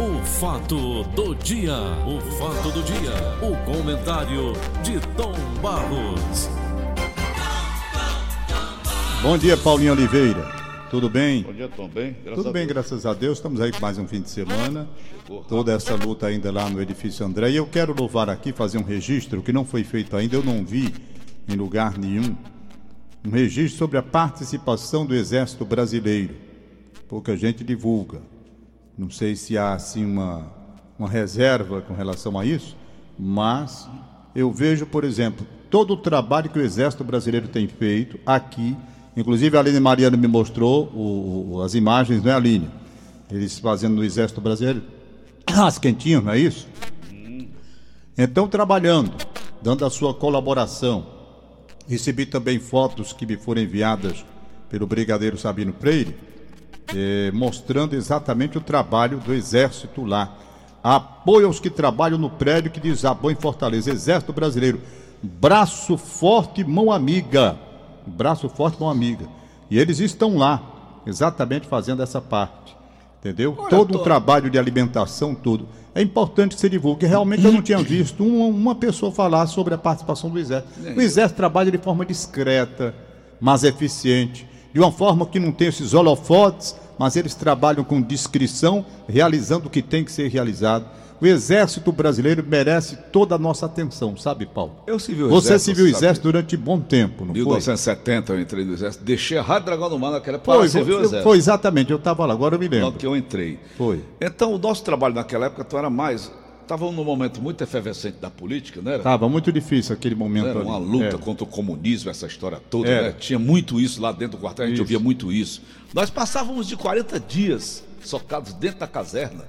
O fato do dia, o fato do dia, o comentário de Tom Barros. Bom dia, Paulinho Oliveira. Tudo bem? Bom dia, Tom. Bem? Graças Tudo bem, graças a Deus. Estamos aí com mais um fim de semana. Toda essa luta ainda lá no edifício André. E eu quero louvar aqui, fazer um registro que não foi feito ainda, eu não vi em lugar nenhum. Um registro sobre a participação do Exército Brasileiro. Pouca gente divulga. Não sei se há assim uma, uma reserva com relação a isso, mas eu vejo, por exemplo, todo o trabalho que o Exército Brasileiro tem feito aqui Inclusive a Aline Mariano me mostrou o, as imagens, não é, Aline? Eles fazendo no Exército Brasileiro. As quentinhas, não é isso? Então, trabalhando, dando a sua colaboração. Recebi também fotos que me foram enviadas pelo Brigadeiro Sabino Freire, eh, mostrando exatamente o trabalho do Exército lá. Apoio aos que trabalham no prédio que desabou em Fortaleza. Exército Brasileiro. Braço forte, mão amiga braço forte, mão amiga. E eles estão lá, exatamente fazendo essa parte. Entendeu? Olha, Todo tô... um trabalho de alimentação, tudo. É importante que se divulgue. Realmente eu não tinha visto uma, uma pessoa falar sobre a participação do Exército. O Exército trabalha de forma discreta, mas eficiente. De uma forma que não tem esses holofotes, mas eles trabalham com discrição, realizando o que tem que ser realizado o Exército Brasileiro merece toda a nossa atenção, sabe, Paulo? Eu se viu Você se viu o Exército durante bom tempo, não 1970 foi? eu entrei no Exército, deixei a Rádio Dragão do Mar naquela época. Foi, você viu o Exército? Foi exatamente, eu estava lá, agora eu me lembro. Logo que eu entrei. Foi. Então, o nosso trabalho naquela época então, era mais estava num momento muito efervescente da política, né? Estava muito difícil aquele momento Era ali. uma luta é. contra o comunismo, essa história toda, é. né? Tinha muito isso lá dentro do quartel, a gente isso. ouvia muito isso. Nós passávamos de 40 dias socados dentro da caserna.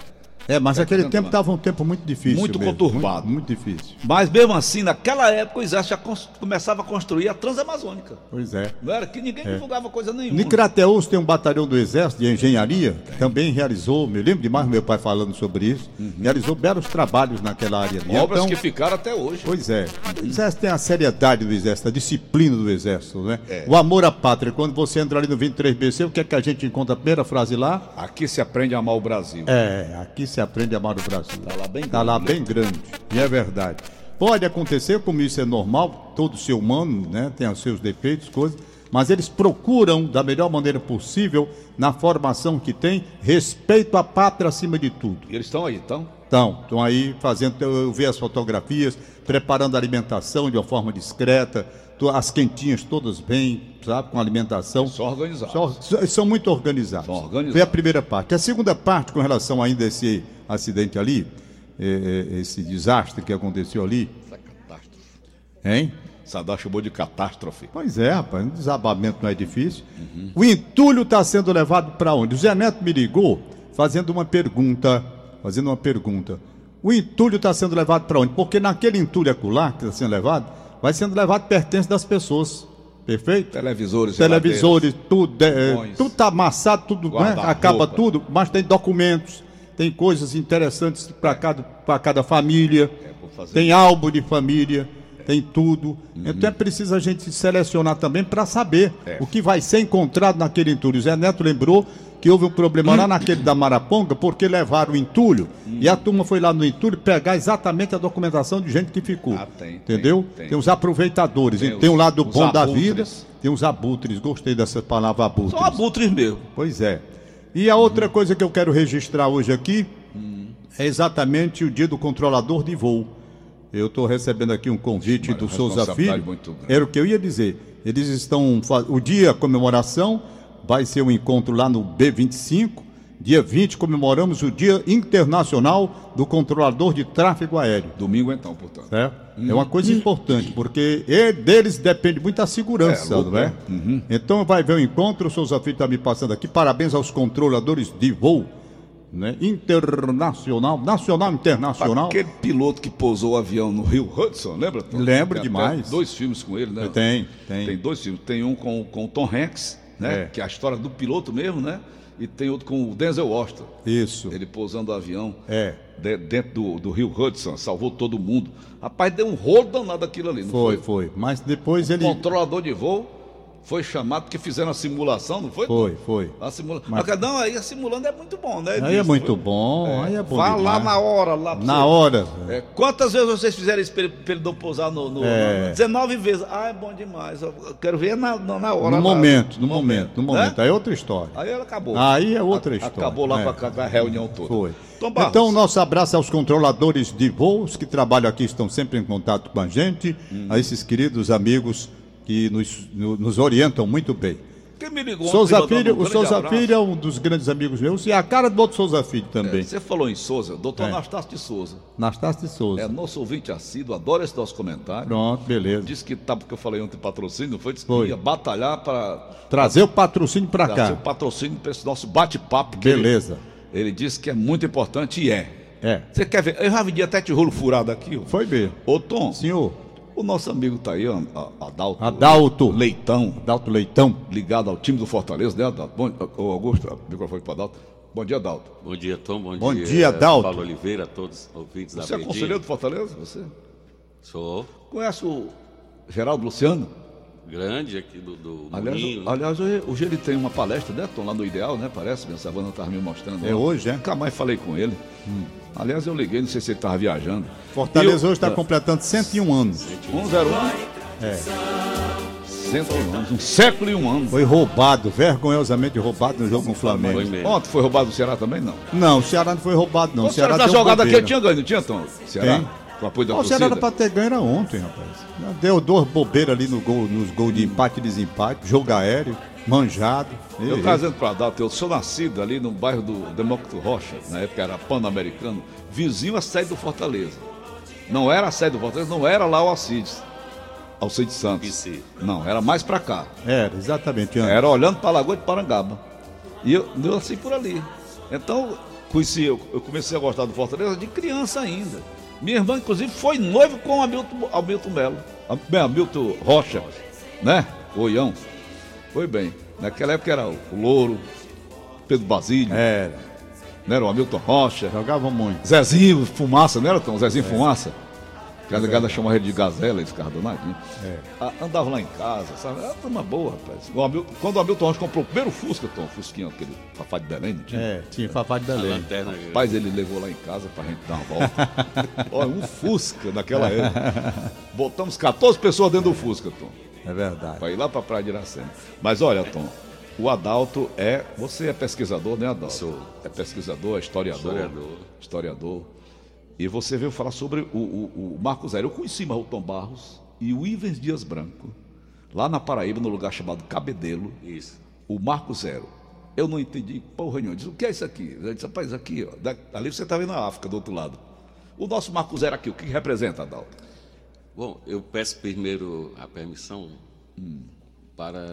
É, mas é, aquele tempo estava um tempo muito difícil. Muito mesmo. conturbado. Muito, muito, difícil. Mas mesmo assim, naquela época, o exército já começava a construir a Transamazônica. Pois é. Não era que ninguém é. divulgava coisa nenhuma. Nicrateus tem um batalhão do exército de engenharia, tem. também realizou, me lembro demais meu pai falando sobre isso, uhum. realizou belos trabalhos naquela área ali. Obras então, que ficaram até hoje. Pois é. O exército tem a seriedade do exército, a disciplina do exército, né? É. O amor à pátria. Quando você entra ali no 23BC, o que é que a gente encontra a primeira frase lá? Aqui se aprende a amar o Brasil. É, aqui se aprende a amar o Brasil. Está lá bem grande. Está lá bem grande. E é verdade. Pode acontecer, como isso é normal, todo ser humano né, tem os seus defeitos, coisas, mas eles procuram, da melhor maneira possível, na formação que tem, respeito à pátria acima de tudo. E eles estão aí, estão? Estão, estão aí fazendo, eu vi as fotografias, preparando a alimentação de uma forma discreta, as quentinhas todas bem, sabe, com alimentação. São organizados. São, são muito organizados. São organizados. Foi a primeira parte. A segunda parte, com relação ainda a esse acidente ali, é, é, esse desastre que aconteceu ali. Essa catástrofe. Hein? Sadar chamou de catástrofe. Pois é, rapaz, um desabamento não é difícil. Uhum. O entulho está sendo levado para onde? O Zé Neto me ligou fazendo uma pergunta. Fazendo uma pergunta. O entulho está sendo levado para onde? Porque naquele entulho acolá que está sendo levado, vai sendo levado pertence das pessoas. Perfeito? Televisores, Televisores, tudo, é, tudo está amassado, tudo, né? acaba tudo, mas tem documentos, tem coisas interessantes para cada, cada família, é, tem álbum de família, tem tudo. Uhum. Então é preciso a gente selecionar também para saber é. o que vai ser encontrado naquele entulho. O Zé Neto lembrou que houve um problema lá naquele da Maraponga, porque levaram o entulho hum. e a turma foi lá no entulho pegar exatamente a documentação de gente que ficou. Ah, tem, entendeu? Tem, tem. tem os aproveitadores. Tem, tem um lado bom abutres. da vida, tem os abutres. Gostei dessa palavra abutres. São abutres mesmo. Pois é. E a outra hum. coisa que eu quero registrar hoje aqui hum. é exatamente o dia do controlador de voo. Eu estou recebendo aqui um convite do Souza Filho. Era o que eu ia dizer. Eles estão. O dia comemoração vai ser um encontro lá no B25. Dia 20 comemoramos o Dia Internacional do Controlador de Tráfego Aéreo. Domingo então, portanto. É, uhum. é uma coisa importante, porque deles depende muito da segurança, é, não é? Uhum. Então vai ver o encontro, o Souza Filho está me passando aqui. Parabéns aos controladores de voo. Né? Internacional, nacional, internacional. Aquele piloto que pousou o avião no Rio Hudson, lembra? Lembro demais. Dois filmes com ele, né? Tem, tem. Tem dois filmes. Tem um com, com o Tom Hanks, né? É. Que é a história do piloto mesmo, né? E tem outro com o Denzel Washington. Isso. Ele pousando o avião é. de, dentro do, do, Rio Hudson, salvou todo mundo. Rapaz, deu um rolo danado aquilo ali, não foi? Foi, foi. Mas depois o ele. controlador de voo foi chamado porque fizeram a simulação, não foi? Foi, foi. A simula... Mas... Não, aí a simulando é muito bom, né? Aí é muito foi... bom, é. aí é bom. Vá lá na hora, lá Na você. hora. É, quantas vezes vocês fizeram isso para ele não pousar no, no, é. no, 19 vezes. Ah, é bom demais. Eu quero ver na, na hora. No momento, no momento, no momento. Aí é outra história. Aí ela acabou. Aí é outra a, história. Acabou lá é. com, a, com a reunião toda. Foi. Então, o nosso abraço aos controladores de voos que trabalham aqui, estão sempre em contato com a gente, hum. a esses queridos amigos que nos, nos orientam muito bem. Quem me ligou Souza Filho, um o Souza abraço. Filho é um dos grandes amigos meus e a cara do outro Souza Filho também. É, você falou em Souza, doutor é. Anastácio de Souza. Anastácio de Souza. É nosso ouvinte assíduo, adora esse nosso comentário. Pronto, beleza. Disse que tá, porque eu falei ontem patrocínio, foi? Disse que foi. ia batalhar para. Trazer o patrocínio para cá. Trazer o patrocínio para esse nosso bate-papo. Beleza. Ele, ele, disse que é muito importante e é. É. Você quer ver? Eu já vi até tijolo furado aqui. Ó. Foi mesmo. Ô, Tom. Senhor. O nosso amigo tá aí, Adalto. Adalto. Leitão. Adalto Leitão. Ligado ao time do Fortaleza, né, Adalto? Bom, o Augusto, microfone para Adalto. Bom dia, Adalto. Bom dia, Tom. Bom, Bom dia, dia Adalto. Paulo Oliveira, a todos os ouvintes da Você é conselheiro do Fortaleza? Você? Sou. Conhece o Geraldo Luciano? Grande aqui do, do aliás, Moinho, né? aliás, hoje ele tem uma palestra, né, Tom, lá no Ideal, né? Parece, minha Savana estava me mostrando. É hoje, é? Nunca mais falei com ele. Hum. Aliás, eu liguei, não sei se ele estava viajando. Fortaleza eu, hoje está é. completando 101 anos. 101? É. 101 anos, um século e um ano. Foi roubado, vergonhosamente roubado no jogo com o Flamengo. Ontem foi roubado o Ceará também, não? Não, o Ceará não foi roubado, não. O Ceará tá jogado aqui, tinha ganho, não tinha, Tom? Ceará? Quem? Com apoio da Ceará era para ter ganho era ontem, rapaz. Deu duas bobeiras ali no gol, nos gols de empate e desempate, jogo aéreo manjado. Eu e, trazendo para Data, eu sou nascido ali no bairro do Demócrito Rocha, na época era Pan-Americano, vizinho à sede do Fortaleza. Não era a sede do Fortaleza, não era lá o Alcides. Alcides Santos. Não, era mais para cá. Era, exatamente. Antes. Era olhando para a Lagoa de Parangaba. E eu nasci por ali. Então, conheci, eu, eu comecei a gostar do Fortaleza de criança ainda. Minha irmã, inclusive, foi noivo com o Hamilton, Hamilton Melo. Hamilton Rocha, né? Oião. Foi bem. Naquela época era o Louro, Pedro Basílio. Era. Não era o Hamilton Rocha. Jogavam muito. Zezinho Fumaça, não era tão? Zezinho é. Fumaça. Cada gada chamava ele de gazela, esse carro danadinho. É. Ah, andava lá em casa, sabe? Era uma boa, rapaz. O Hamilton, quando o Hamilton Rocha comprou o primeiro Fusca, Tom, Fusquinha, aquele Fafá de Belém, não tinha? É, tinha Fafá de Belém. A lanterna. Rapaz, ele levou lá em casa pra gente dar uma volta. Olha, um Fusca naquela época. Botamos 14 pessoas dentro do Fusca, Tom. É verdade. Para ir lá para a Praia de Iracema. Mas olha, Tom, o Adalto é. Você é pesquisador, né, Adalto? Sou. É pesquisador, é historiador. Historiador. Historiador. E você veio falar sobre o, o, o Marcos Zero. Eu conheci Marrotom Barros e o Ivens Dias Branco, lá na Paraíba, no lugar chamado Cabedelo. Isso. O Marco Zero. Eu não entendi porra nenhuma. Eu disse, o que é isso aqui? Eu disse, rapaz, aqui, ó, ali você está vendo a África do outro lado. O nosso Marco Zero aqui, o que representa, Adalto? Bom, eu peço primeiro a permissão hum, para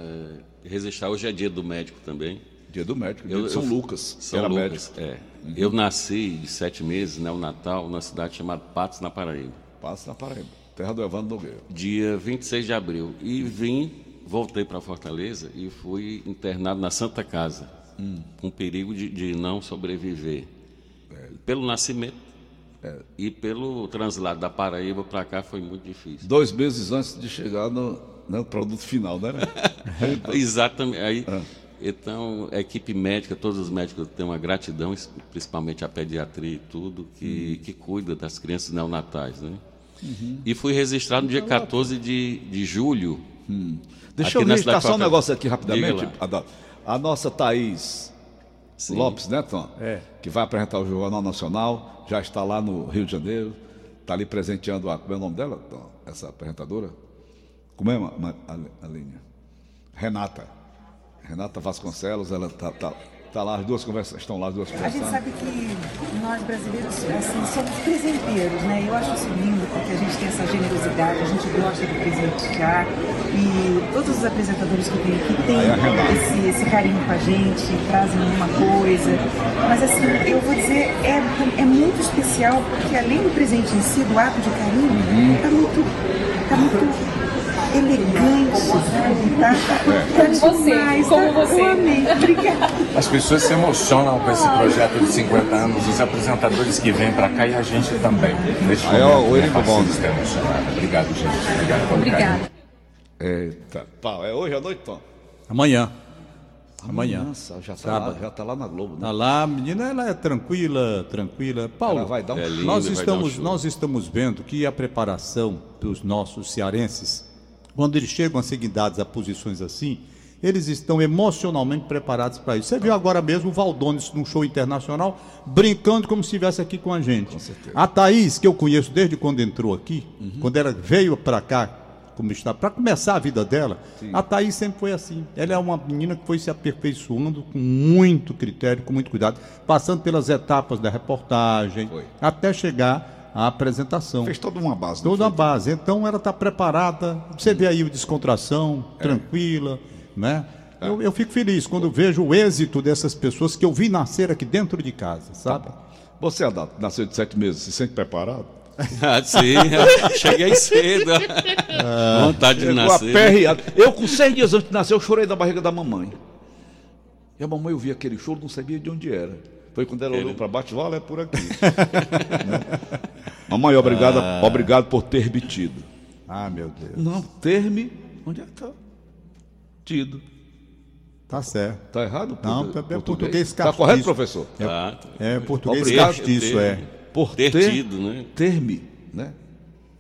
registrar. Hoje é dia do médico também. Dia do médico, dia eu, de São eu, Lucas. São Lucas, médico. é. Uhum. Eu nasci de sete meses, né, o Natal, numa cidade chamada Patos, na Paraíba. Patos, na Paraíba. Terra do Evandro Nogueira. Dia 26 de abril. E vim, voltei para Fortaleza e fui internado na Santa Casa. Hum. Com perigo de, de não sobreviver. É. Pelo nascimento é, e pelo translado da Paraíba para cá foi muito difícil. Dois meses antes de chegar no, no produto final, né? Exatamente. Aí, ah. Então, a equipe médica, todos os médicos têm uma gratidão, principalmente a pediatria e tudo, que, uhum. que cuida das crianças neonatais. Né? Uhum. E fui registrado no dia 14 de, de julho. Hum. Deixa eu registrar só um negócio aqui rapidamente. A nossa Thaís Sim. Lopes, né, Tom? É. Que vai apresentar o Jornal Nacional, já está lá no Rio de Janeiro, está ali presenteando a. Como é o nome dela, Tom? Essa apresentadora? Como é a, a, a linha? Renata. Renata Vasconcelos, ela está tá, Tá lá, as duas conversas estão lá, as duas conversando. A gente sabe que nós brasileiros assim, somos presenteiros, né? Eu acho isso lindo porque a gente tem essa generosidade, a gente gosta de presentear e todos os apresentadores que vêm aqui têm esse, esse carinho com a gente, trazem uma coisa. Mas assim, eu vou dizer, é, é muito especial porque além do presente em si, do ato de carinho, está muito, tá muito elegante? Tá, tá como você, como você. Amém. Obrigada. As pessoas se emocionam com esse projeto de 50 anos, os apresentadores que vêm para cá e a gente também. Aí, ó, o Eric Bom. Obrigado, gente. Obrigado. Obrigado. Eita, pau. É hoje à noite, Tom? Amanhã. Amanhã. Nossa, já tá, Sábado. lá, já tá lá na Globo, né? Tá lá, a menina, ela é tranquila, tranquila. Paulo, Ela vai dar um É lindo, nós vai dar um estamos, show. nós estamos vendo que a preparação dos nossos cearenses, quando eles chegam a ser guindados a posições assim, eles estão emocionalmente preparados para isso. Você viu agora mesmo o Valdones num show internacional, brincando como se estivesse aqui com a gente. Com certeza. A Thaís, que eu conheço desde quando entrou aqui, Uhum. quando ela veio para cá, como está, para começar a vida dela, a Thaís sempre foi assim. Ela é uma menina que foi se aperfeiçoando com muito critério, com muito cuidado, passando pelas etapas da reportagem, Foi. até chegar à apresentação. Fez toda uma base. Toda a fez? base. Então ela está preparada. Você vê aí o descontração, É. tranquila, né? Eu, eu fico feliz quando vejo o êxito dessas pessoas que eu vi nascer aqui dentro de casa, sabe? Você, Adato, nasceu de sete meses, se sente preparado? Ah, sim, cheguei cedo. Vontade de nascer. aperreado. Eu, com seis dias antes de nascer, eu chorei da barriga da mamãe. E a mamãe ouvia aquele choro, não sabia de onde era. Foi quando ela olhou para baixo e falou, olha, é por aqui. Né? Mamãe, obrigado, obrigado por ter me tido. Ah, meu Deus. Não, ter-me... Onde é que tá? Tido. Tá certo. Tá errado? Não, é português Tá castiço. correto, professor? Tá. É português Obrigado. castiço, é. Por Ter ter, tido, né? Ter-me, né?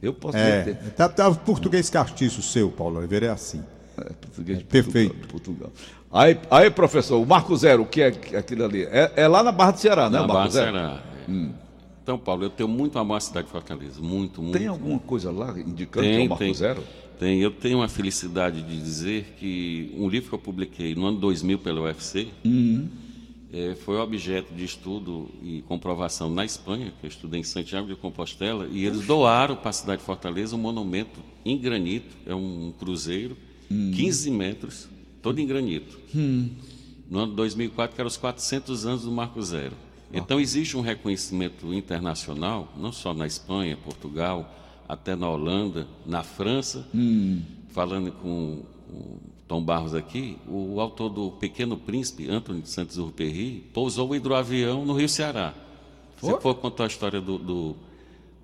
Eu posso É, ter... tá, tá português castiço seu, Paulo Oliveira, é assim. É, português de Perfeito. Portugal, Portugal. Aí, aí, professor, o Marco Zero, o que é aquilo ali? É, é lá na Barra do Ceará, né? Na Marco Barra Zero? Ceará. é. Então, Paulo, eu tenho muito amor à cidade de Fortaleza. Muito, muito. Tem alguma coisa lá indicando que é o Tem, Marco tem. Zero? Tem. Eu tenho a felicidade de dizer que um livro que eu publiquei no ano 2000 pela UFC Uhum. eh, foi objeto de estudo e comprovação na Espanha, que eu estudei em Santiago de Compostela, e eles doaram para a cidade de Fortaleza um monumento em granito, é um cruzeiro, Hum. 15 metros, todo em granito. No ano 2004, que era os 400 anos do Marco Zero. Então, existe um reconhecimento internacional, não só na Espanha, Portugal, até na Holanda, na França. Falando com o Tom Barros aqui, o autor do Pequeno Príncipe, Antônio de Santos-Urperry, pousou o hidroavião no Rio Ceará. Você for contar a história do, do,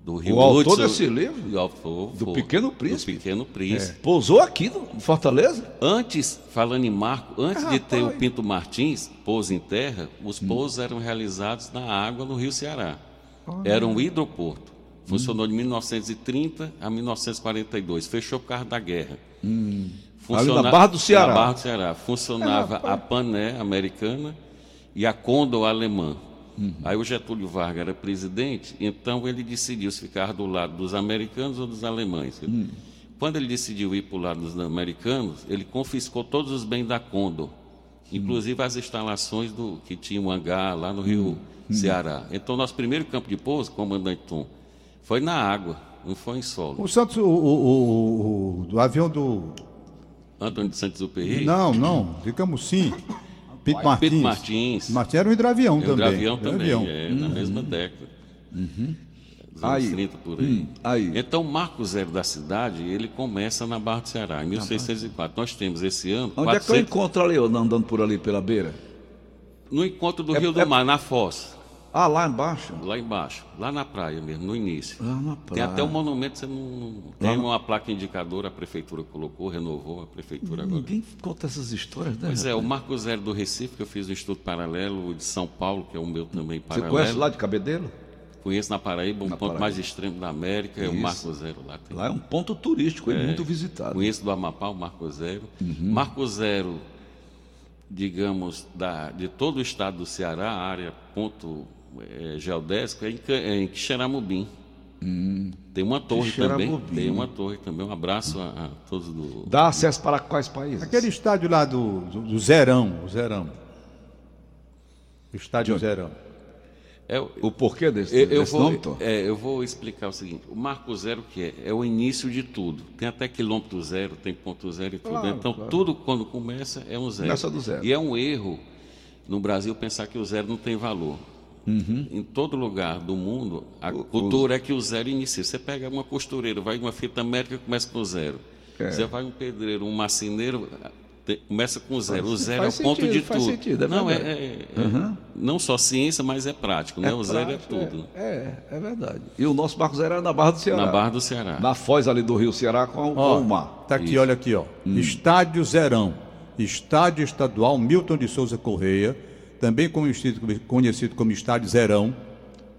do Rio O autor Hudson, desse livro? autor Do foi- Pequeno Príncipe? É. Do Pequeno Príncipe. Pousou aqui no em Fortaleza? Antes, falando em marco, antes de ter o. Pinto Martins, pouso em terra, os Hum. pousos eram realizados na água no Rio Ceará. Era um hidroporto. Funcionou de 1930 a 1942. Fechou por causa da guerra. Ali na Barra do Ceará. Na Barra do Ceará. Funcionava a Pané americana e a Condor alemã. Uhum. Aí o Getúlio Vargas era presidente, então ele decidiu se ficar do lado dos americanos ou dos alemães. Hum. Quando ele decidiu ir para o lado dos americanos, ele confiscou todos os bens da Condor, inclusive as instalações do que tinha um hangar lá no Rio Hum. Ceará. Então, nosso primeiro campo de pouso, comandante Tom, foi na água, não foi em solo. O Santos, o, o, o- o- avião do. Antônio de Santos Uperi, Não, não, digamos sim. Pinto Martins. Pinto Martins, Martins era um hidroavião o também. avião também, Hidroavião. é, na mesma década. Dos anos Aí, 30 por aí. hum, aí. Então, o Marco Zero da cidade, ele começa na Barra do Ceará, em 1604. Nós temos esse ano. Onde é que eu 400 encontro ali, andando por ali pela beira? No encontro do É- Rio do é- Mar, na Foz, Ah, lá embaixo? lá embaixo, lá na praia mesmo, no início. Lá na Tem praia. até um monumento, você não. Tem uma placa indicadora, a prefeitura colocou, renovou a prefeitura agora. Ninguém conta essas histórias, né? Pois é, o? Marco Zero do Recife, que eu fiz um estudo paralelo, o de São Paulo, que é o meu também Você paralelo. conhece lá de Cabedelo? Conheço na Paraíba, um Na ponto Paraíba. mais extremo da América, é o Isso. Marco Zero lá. Tem. Lá é um ponto turístico, é muito visitado. Conheço do Amapá, o Marco Zero. Uhum. Marco Zero, digamos, da, de todo o estado do Ceará, a área ponto eh, geodésico, é em, é em Quixeramobim. Tem uma torre também. Tem uma torre também. Um abraço a, a todos do. Dá acesso para quais países? Aquele estádio lá do, do, do Zerão, o Zerão. Estádio Zerão. É É, o- porquê desse, Eu, eu desse vou, nome, Tom? é, eu vou explicar o seguinte: o Marco Zero que é, é o início de tudo. Tem até quilômetro zero, tem ponto zero e tudo. Claro, então, claro. tudo quando começa é um zero. Começa do zero. E é um erro no Brasil pensar que o zero não tem valor. Em todo lugar do mundo, a Uhum. O- cultura é que o zero inicia. Você pega uma costureira, vai uma fita métrica e começa com zero. É. Você vai um pedreiro, um marceneiro, começa com zero. O zero faz é o ponto sentido, de faz tudo. sentido, é não, é, é- é- não só ciência, mas é prático, né? o zero é prático, tudo. É, é, é verdade. E o nosso Marco Zero era na Barra do Ceará. Na Barra do Ceará. Na foz ali do Rio Ceará com, Ó, com o mar. Tá aqui, Isso. olha aqui, ó. Estádio Zerão. Estádio Estadual Milton de Souza Correia, também conhecido, conhecido como Estádio Zerão.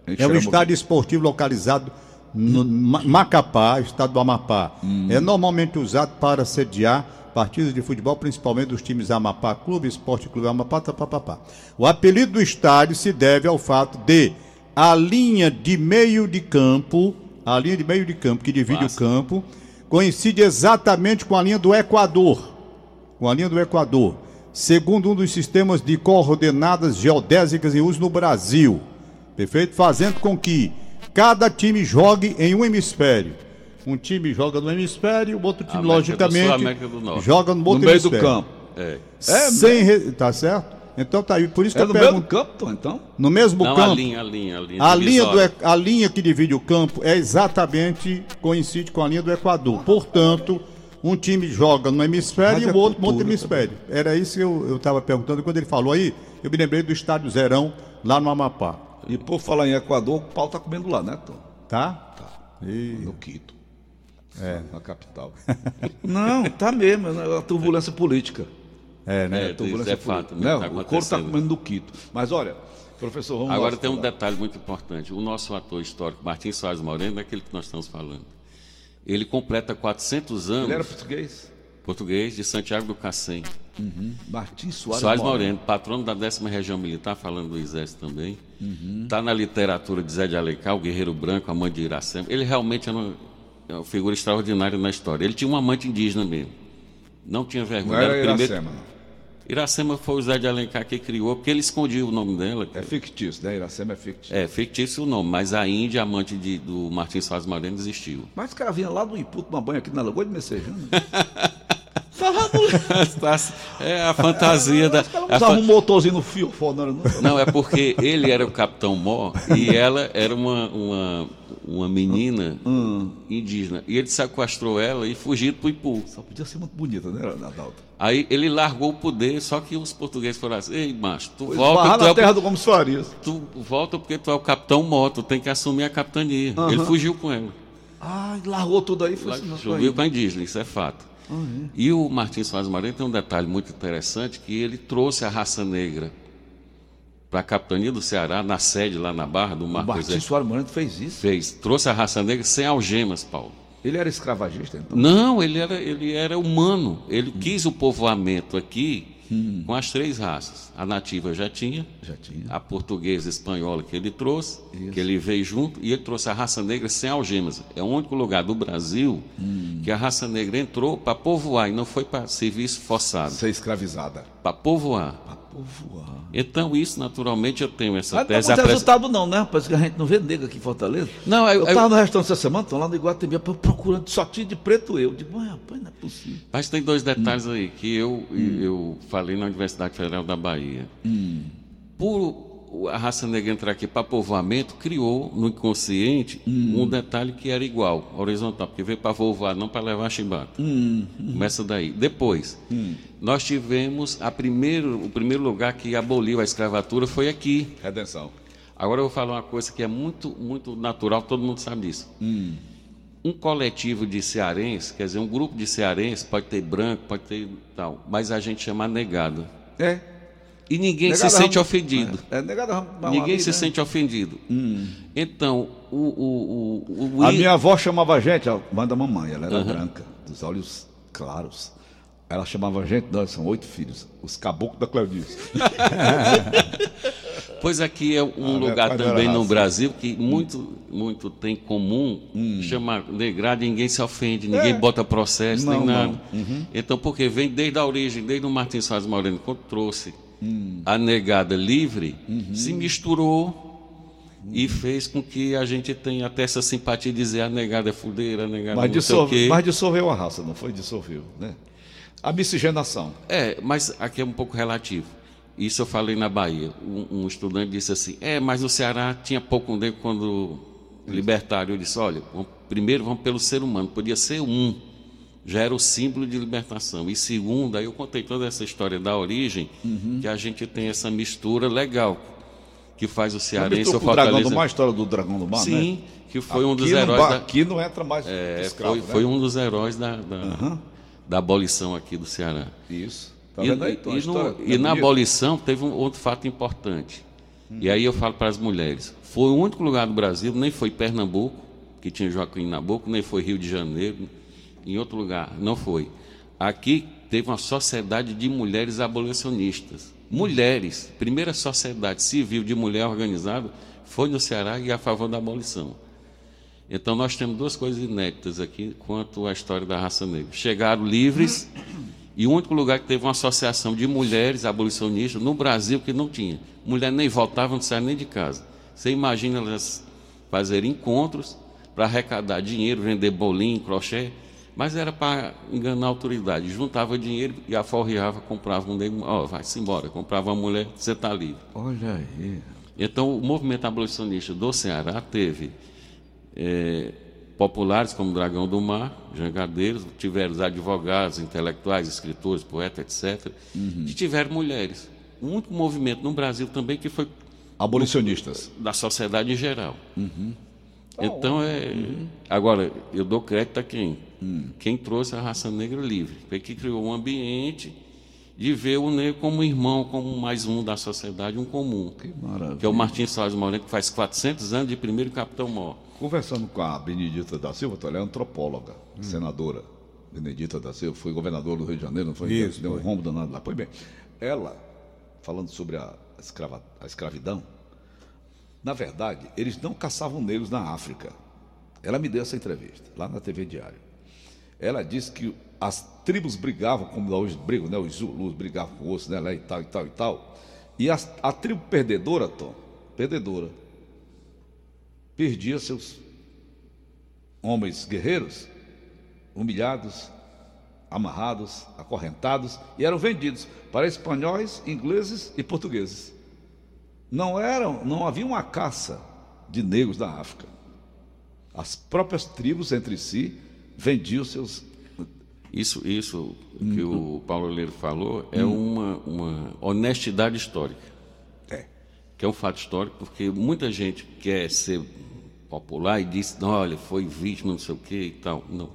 Gente É um estádio esportivo localizado no Ma- Macapá, estado do Amapá. É normalmente usado para sediar partidas de futebol, principalmente dos times Amapá Clube, Esporte Clube Amapá, papapá. O apelido do estádio se deve ao fato de a linha de meio de campo, a linha de meio de campo que divide Massa. o campo, coincide exatamente com a linha do Equador com a linha do Equador, segundo um dos sistemas de coordenadas geodésicas em uso no Brasil. Perfeito? Fazendo com que cada time jogue em um hemisfério. Um time joga no hemisfério, o outro time, América do logicamente, Sul, América do joga no No outro meio do campo. É. Sem re- Tá certo? Então tá aí. Por isso que É eu no meio do pergunto. campo, então? No mesmo Não, campo. a linha, a linha, a linha. A linha, do, a linha que divide o campo é exatamente coincide com a linha do Equador. Portanto, um time joga no hemisfério Rádio e o outro no outro hemisfério. Era isso que eu estava perguntando quando ele falou aí. Eu me lembrei do estádio Zerão, lá no Amapá. E por falar em Equador, o pau tá comendo lá, né, Tom? Tá? E- No Quito. É. Na capital. Não, tá mesmo, é a turbulência política. É, né? É, isso turbulência é fato. Né? tá o couro está acontecendo. comendo no Quito. Mas olha, professor, vamos Agora tem um falar. detalhe muito importante. O nosso ator histórico, Martins Soares Moreno, é aquele que nós estamos falando. Ele completa 400 anos, Ele era português? português, de Santiago do Cacém. Martins Soares, Soares Moreno. Moreno, patrono da décima região militar, falando do Exército também. Uhum. Está na literatura de Zé de Alencar, o Guerreiro Branco, a mãe de Iracema. Ele realmente era uma, é uma figura extraordinária na história. Ele tinha um amante indígena mesmo. Não tinha Não vergonha. era o primeiro- Iracema, foi o Zé de Alencar que criou, porque ele escondia o nome dela. É fictício, né? Iracema é fictício. É, fictício o nome, mas a Índia, amante de- do Martins Soares Moreno, existiu. Mas o cara vinha lá do Ipu tomar banho aqui na Lagoa de Messejana. é a fantasia da. a Usava fa- um motorzinho no fio, foda, não não? Não, é porque ele era o Capitão Mó e ela era uma, uma, uma menina Hum. indígena. E ele sequestrou ela e fugiu para o Ipu. Só podia ser muito bonita, né, Adalto? Aí ele largou o poder, só que os portugueses falaram assim: Ei, macho, tu Esbarrar volta, tu, na é o- terra do Gomes Farias. tu volta porque tu é o Capitão Mó, tu tem que assumir a capitania. Ele fugiu com ela. Ai, largou tudo aí e foi Lá, assim, com a indígena, isso é fato. E o Martins Soares Moreno tem um detalhe muito interessante, que ele trouxe a raça negra para a capitania do Ceará, na sede lá na Barra do O Marcos Martins Zé. Soares Moreno fez isso. Fez, trouxe a raça negra sem algemas, Paulo. Ele era escravagista, então? Não, ele era, ele era humano. Ele quis o povoamento aqui com as três raças. A nativa já tinha, Já tinha. a portuguesa e espanhola que ele trouxe, que ele veio junto, e ele trouxe a raça negra sem algemas. É o único lugar do Brasil Hum. que a raça negra entrou para povoar, e não foi para serviço forçado, Ser escravizada. Para povoar. Então, isso, naturalmente, eu tenho essa Mas não tese. tem apres- resultado não, né? Parece que a gente não vê nega aqui em Fortaleza. Não, eu- eu, eu- no restaurante essa semana, tô lá no Iguatemi, procurando só tinha de preto eu. Digo, mas rapaz, não é possível. Mas tem dois detalhes aí que eu, Hum. eu falei na Universidade Federal da Bahia. Por a raça negra entrar aqui para povoamento, criou no inconsciente Hum. um detalhe que era igual, horizontal, porque veio para povoar, não para levar chibata. Hum, Começa daí. Depois, nós tivemos a primeiro, o primeiro lugar que aboliu a escravatura foi aqui. Redenção. Agora eu vou falar uma coisa que é muito, muito natural, todo mundo sabe disso. Um coletivo de cearenses, quer dizer, um grupo de cearenses, pode ter branco, pode ter tal, mas a gente chama negado. É. E ninguém Negada se sente ofendido. É, é vamos Ninguém se né? sente ofendido. Então, o, o, o, o A minha avó chamava a gente, a mãe da mamãe, ela era branca, dos olhos claros. Ela chamava a gente, nós são oito filhos, os caboclos da Cleodice. Pois aqui é um lugar também no. Brasil que muito, muito tem comum Hum. chamar negrado e ninguém se ofende, ninguém bota processo, nem É. Não, nada. não. Uhum. Então, porque vem desde a origem, desde o Martins Soares Moreno, quando trouxe Hum. a negada livre, Uhum. se misturou e fez com que a gente tenha até essa simpatia de dizer a negada é fudeira, a negada Mas, não sei o dissolve, quê. mas dissolveu a raça, não foi? Dissolveu, né? A miscigenação. É, mas aqui é um pouco relativo. Isso eu falei na Bahia. Um, um estudante disse assim: é, mas o Ceará tinha pouco negro quando libertário. Eu disse: olha, vamos- primeiro vamos pelo ser humano. Podia ser um, já era o símbolo de libertação. E segundo, aí eu contei toda essa história da origem, Uhum. que a gente tem essa mistura legal, que faz o cearense o Dragão do. Mar, a história do Dragão do Mar, né? Sim, que foi um dos Aqui não heróis da, Aqui não entra mais é, escravo, foi, né? foi um dos heróis da, da, da abolição aqui do Ceará. Isso. Tá e, vendo aí? Então, e no- história e é na abolição teve um outro fato importante. E aí eu falo para as mulheres. Foi o único lugar do Brasil, nem foi Pernambuco, que tinha Joaquim Nabuco, nem foi Rio de Janeiro, em outro lugar, não foi. Aqui teve uma sociedade de mulheres abolicionistas. Mulheres, primeira sociedade civil de mulher organizada foi no Ceará e a favor da abolição. Então nós temos duas coisas inéditas aqui quanto à história da raça negra. Chegaram livres e o único lugar que teve uma associação de mulheres abolicionistas no Brasil que não tinha. Mulher nem voltava, não saia nem de casa. Você imagina elas fazerem encontros para arrecadar dinheiro, vender bolinho, crochê, mas era para enganar a autoridade. Juntava dinheiro e aforreava, comprava um negro, ó, vai-se embora, comprava uma mulher, você está livre. Olha aí. Então, o movimento abolicionista do Ceará teve eh, populares como Dragão do Mar, jangadeiros, tiveram os advogados, intelectuais, escritores, poetas, etc. E tiveram mulheres. O único movimento no Brasil também que foi Abolicionistas. da sociedade em geral. Então, é. Agora, eu dou crédito a quem? Quem trouxe a raça negra livre. Foi que criou um ambiente de ver o negro como irmão, como mais um da sociedade, um comum. Que maravilha. Que é o Martins Soares Moreno, que faz 400 anos de primeiro capitão mor. Conversando com a Benedita da Silva, ela é antropóloga, senadora. Benedita da Silva, foi governadora do Rio de Janeiro, não foi? Isso, Deu um foi. rombo danado lá. Pois bem, ela, falando sobre a, escrava, a escravidão, na verdade, eles não caçavam negros na África. Ela me deu essa entrevista, lá na TV Diário. Ela disse que as tribos brigavam, como hoje brigam, né? Os Zulus brigavam com os, né? Lá e tal, e tal, e tal. E as- a tribo perdedora, Tom, perdedora, perdia seus homens guerreiros, humilhados, amarrados, acorrentados e eram vendidos para espanhóis, ingleses e portugueses. Não eram, não havia uma caça de negros da África. As próprias tribos entre si vendiam seus Isso, isso que o Paulo Leiro falou é uma, uma honestidade histórica. É. Que é um fato histórico, porque muita gente quer ser popular e diz, olha, foi vítima, não sei o quê e tal. Não.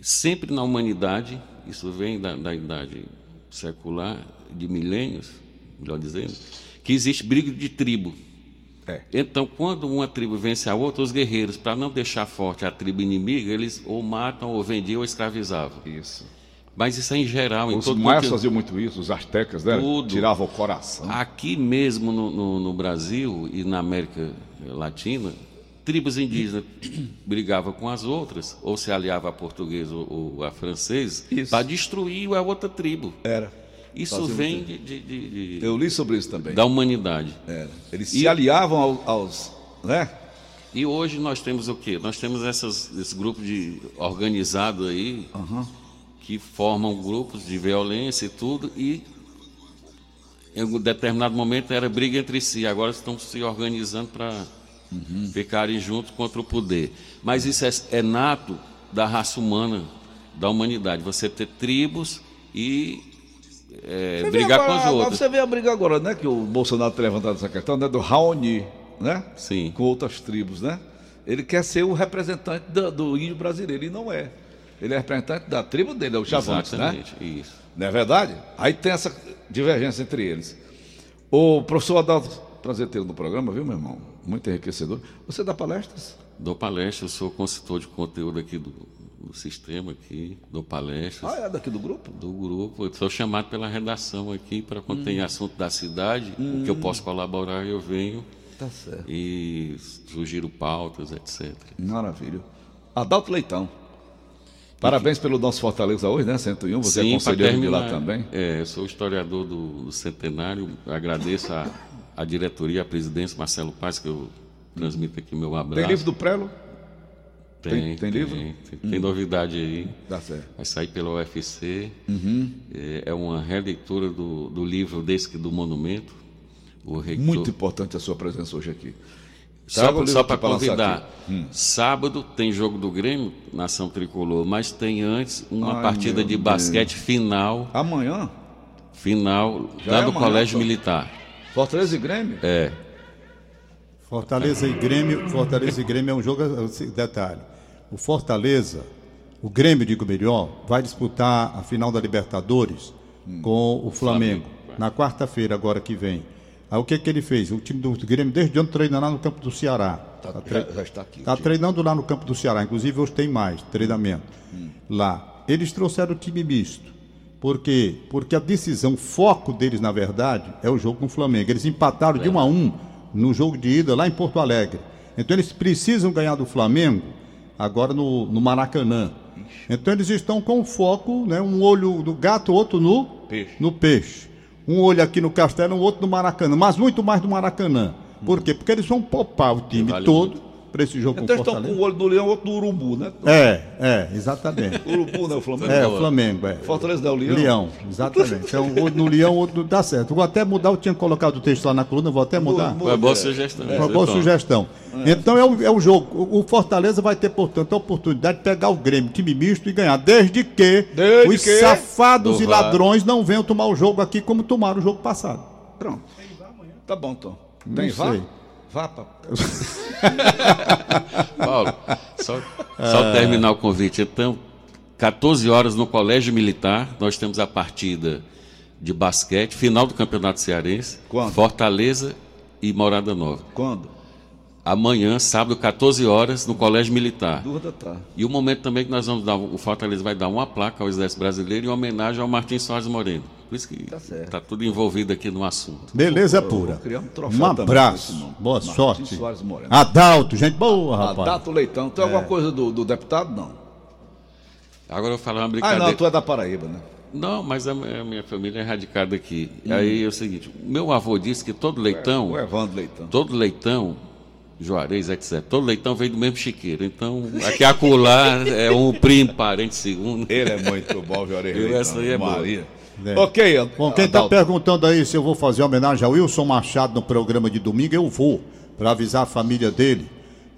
Sempre na humanidade, isso vem da, da idade secular, de milênios, melhor dizendo, que existe briga de tribo. É. Então, quando uma tribo vence a outra, os guerreiros, para não deixar forte a tribo inimiga, eles ou matam, ou vendiam, ou escravizavam. isso. Mas isso é em geral, em Os todo maias faziam muito isso, os astecas, né? Tudo. Tiravam o coração. Aqui mesmo no, no- no Brasil e na América Latina, tribos indígenas brigavam com as outras, ou se aliavam a português ou, ou a francês, para destruir a outra tribo. Era. Isso Fazia vem de, de- de- Eu li sobre isso também. da humanidade. Era. Eles se aliavam ao- aos, né? E hoje nós temos o quê? Nós temos essas, esse grupo de organizado aí que formam grupos de violência e tudo e em um determinado momento era briga entre si, agora estão se organizando para ficarem juntos contra o poder. Mas isso é, é nato da raça humana, da humanidade. Você ter tribos e é, brigar agora- com agora outras. Você vê a briga agora, né? Que o Bolsonaro tem levantado essa questão, né? Do Raoni, né? Sim. Com outras tribos, né? Ele quer ser o representante do, do índio brasileiro e não é. Ele é representante da tribo dele, é o Chavantes, né? Isso. Não é verdade? Aí tem essa divergência entre eles. O professor Adalto, prazer tê-lo no programa, viu, meu irmão? Muito enriquecedor. Você dá palestras? Dou palestra, eu sou consultor de conteúdo aqui do, do sistema aqui, dou palestras Ah, é daqui do grupo? do grupo. Eu sou chamado pela redação aqui para quando tem assunto da cidade, o que eu posso colaborar, eu venho Tá certo. e sugiro pautas, etc. Maravilha. Adalto Leitão. Parabéns pelo nosso Fortaleza hoje, né? 101. Você é Sim, pra conselheiro de lá também. É, eu sou historiador do, do Centenário, agradeço a, a diretoria, a presidência, Marcelo Paz, que eu transmito aqui meu abraço. Tem livro do Prelo? Tem, tem- tem livro? Tem, tem- tem novidade aí. Tá certo. Vai sair pela UFC. Uhum. É, é uma releitura do, do livro desse do Monumento. Reitor, Muito importante a sua presença hoje aqui. Traga Só, para convidar. Hum. Sábado tem jogo do Grêmio, Nação Tricolor, mas tem antes uma Ai, partida de Deus. basquete final, Amanhã, final Já lá é do amanhã, Colégio só. Militar. Fortaleza e Grêmio. É. Fortaleza e Grêmio, Fortaleza e Grêmio é um jogo, assim, detalhe. O Fortaleza, o Grêmio de melhor, vai disputar a final da Libertadores com o Flamengo, na quarta-feira agora que vem. Aí o que que ele fez? O time do Grêmio desde ontem treina lá no campo do Ceará. Tá- Tá tre- já, já está aqui. Está treinando lá no campo do Ceará, inclusive hoje tem mais treinamento lá. Eles trouxeram o time misto. Por quê? Porque a decisão, o foco deles, na verdade, é o jogo com o Flamengo. Eles empataram de 1 a 1 no jogo de ida lá em Porto Alegre. Então eles precisam ganhar do Flamengo agora no, no Maracanã. Então eles estão com foco, né? Um olho no gato, outro no Peixe. no peixe. Um olho aqui no Castelo, um outro no Maracanã, mas muito mais no Maracanã. Por quê? Porque eles vão poupar o time Vale todo para esse jogo Então com o estão com Fortaleza. o olho do leão, outro do urubu, né? É, é, exatamente. Urubu, né? O Flamengo. É, o Flamengo, é. Fortaleza não é o leão. Leão, exatamente. Então, olho no leão, outro no... Dá certo. Vou até mudar, eu tinha colocado o texto lá na coluna, vou até mudar. Muda, Foi uma boa sugestão. Uma boa sugestão. Então é o, é o jogo. O, o Fortaleza vai ter, portanto, a oportunidade de pegar o Grêmio, time misto, e ganhar. Desde que Desde os que- safados Do e ladrões não venham tomar o jogo aqui como tomaram o jogo passado. Pronto. Tá bom, Tom. Não Tem vá? sei. Vá, papai. Paulo, só, só terminar o convite. Então, 14 horas no Colégio Militar, nós temos a partida de basquete, final do Campeonato Cearense, Quando? Fortaleza e Morada Nova. Quando? Amanhã, sábado, 14 horas, no Colégio Militar. Duas da tarde. E o momento também que nós vamos dar, o Fortaleza vai dar uma placa ao Exército Brasileiro em homenagem ao Martins Soares Moreno. Por isso que Tá está tudo envolvido aqui no assunto. Beleza pura. um troféu Um abraço. Boa Martins sorte. Soares Moreno. Adalto, gente boa, rapaz. Adato Leitão. Tem alguma coisa do, do deputado? Não. Agora eu vou falar uma Ah, brincadeira. não, tu é da Paraíba, né? Não, mas a minha família é radicada aqui. Aí é o seguinte, meu avô disse que todo leitão, O Evandro Leitão. todo leitão, Juarez, etc., todo leitão veio do mesmo chiqueiro. Então, aqui acolá é um primo, parente segundo. Ele é muito bom, Juarez Eu, Leitão. essa aí é boa. Maria. É. Ok, Bom, quem está perguntando aí se eu vou fazer homenagem ao Wilson Machado no programa de domingo, eu vou, para avisar a família dele.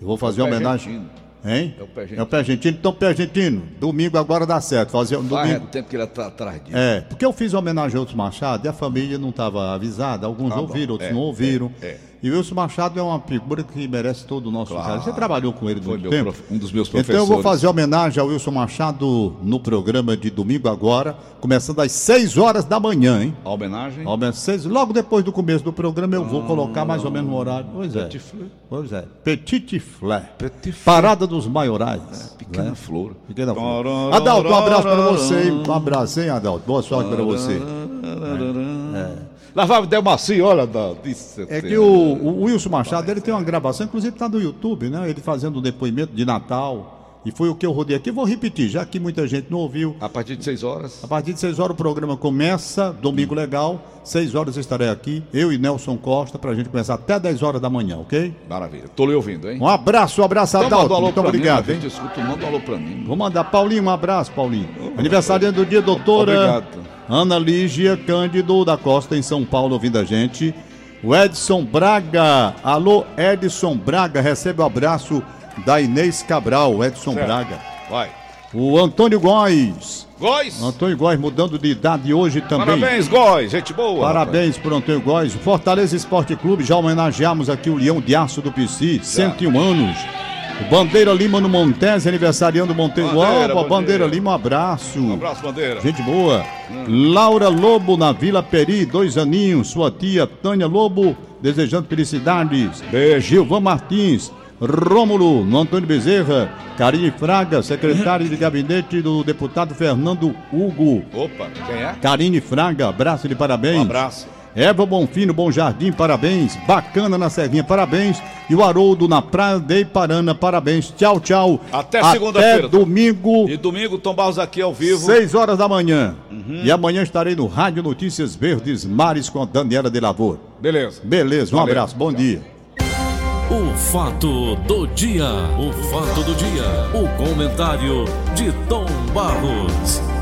Eu vou fazer É o homenagem. argentino. Hein? É o pé argentino. É o pé argentino. Então, pé argentino, domingo agora dá certo. Fazer um Faz domingo. tempo que ele está atrás disso. É, porque eu fiz homenagem ao Wilson Machado e a família não estava avisada. Alguns Tá ouviram, outros É, não ouviram. é, é. E Wilson Machado é uma figura que merece todo o nosso Claro. carinho. Você trabalhou com ele muito tempo? prof- um dos meus Então eu professores. vou fazer homenagem ao Wilson Machado no programa de domingo agora, começando às 6 horas da manhã, hein? A homenagem. Menos seis- logo depois do começo do programa eu vou colocar mais ou menos no horário. Pois é. Petit Fleur. Pois é. Petit Fleur. Petit Fleur. Parada dos maiorais. Pequena né? flor. Pequena flor. Adalto, um abraço para você. hein? Um abraço, hein, Adalto? Boa sorte para você. Lá vai Delmaci, olha. Isso É que o, o Wilson Machado, ele tem uma gravação, inclusive está no YouTube, né? Ele fazendo um depoimento de Natal. E foi o que eu rodei aqui. Vou repetir, já que muita gente não ouviu. A partir de 6 horas. A partir de 6 horas o programa começa, domingo legal. 6 horas estarei aqui, eu e Nelson Costa, para a gente começar até 10 horas da manhã, ok? Maravilha. Tô lhe ouvindo, hein? Um abraço, um abraço, Então manda um Muito mim, obrigado, a hein? escuta, manda um alô pra mim. Vou mandar Paulinho, um abraço, Paulinho. Aniversariante do dia, doutora Obrigado. Ana Lígia Cândido da Costa, em São Paulo, ouvindo a gente. O Edson Braga, alô Edson Braga, recebe o abraço da Inês Cabral, Edson Braga. Vai. O Antônio Góes, Góis! Antônio Góes mudando de idade hoje também. Parabéns, Góis! Gente boa! Parabéns para o Antônio Góes. Fortaleza Esporte Clube, já homenageamos aqui o Leão de Aço do PC, 101 anos. Bandeira Lima no Montese, aniversariando Monteiro. Bandeira, Opa, Bandeira. Lima, um abraço. Um abraço, Bandeira. Gente boa. Laura Lobo na Vila Peri, dois aninhos. Sua tia Tânia Lobo, desejando felicidades. Beijo. Gilvan Martins. Rômulo, no Antônio Bezerra, Karine Fraga, secretário de gabinete do deputado Fernando Hugo. Opa, quem é? Karine Fraga, abraço de parabéns. Um abraço. Eva Bonfim no Bom Jardim, parabéns. Bacana na Serrinha, parabéns. E o Haroldo na Praia de Iparana, parabéns. Tchau, tchau. Até segunda-feira. Até domingo, E domingo, Tom Barros aqui ao vivo. 6 horas da manhã. E amanhã estarei no Rádio Notícias Verdes Mares com a Daniela de Lavor. Beleza. Beleza, um Valeu. abraço, bom dia. O fato do dia, o fato do dia, o comentário de Tom Barros.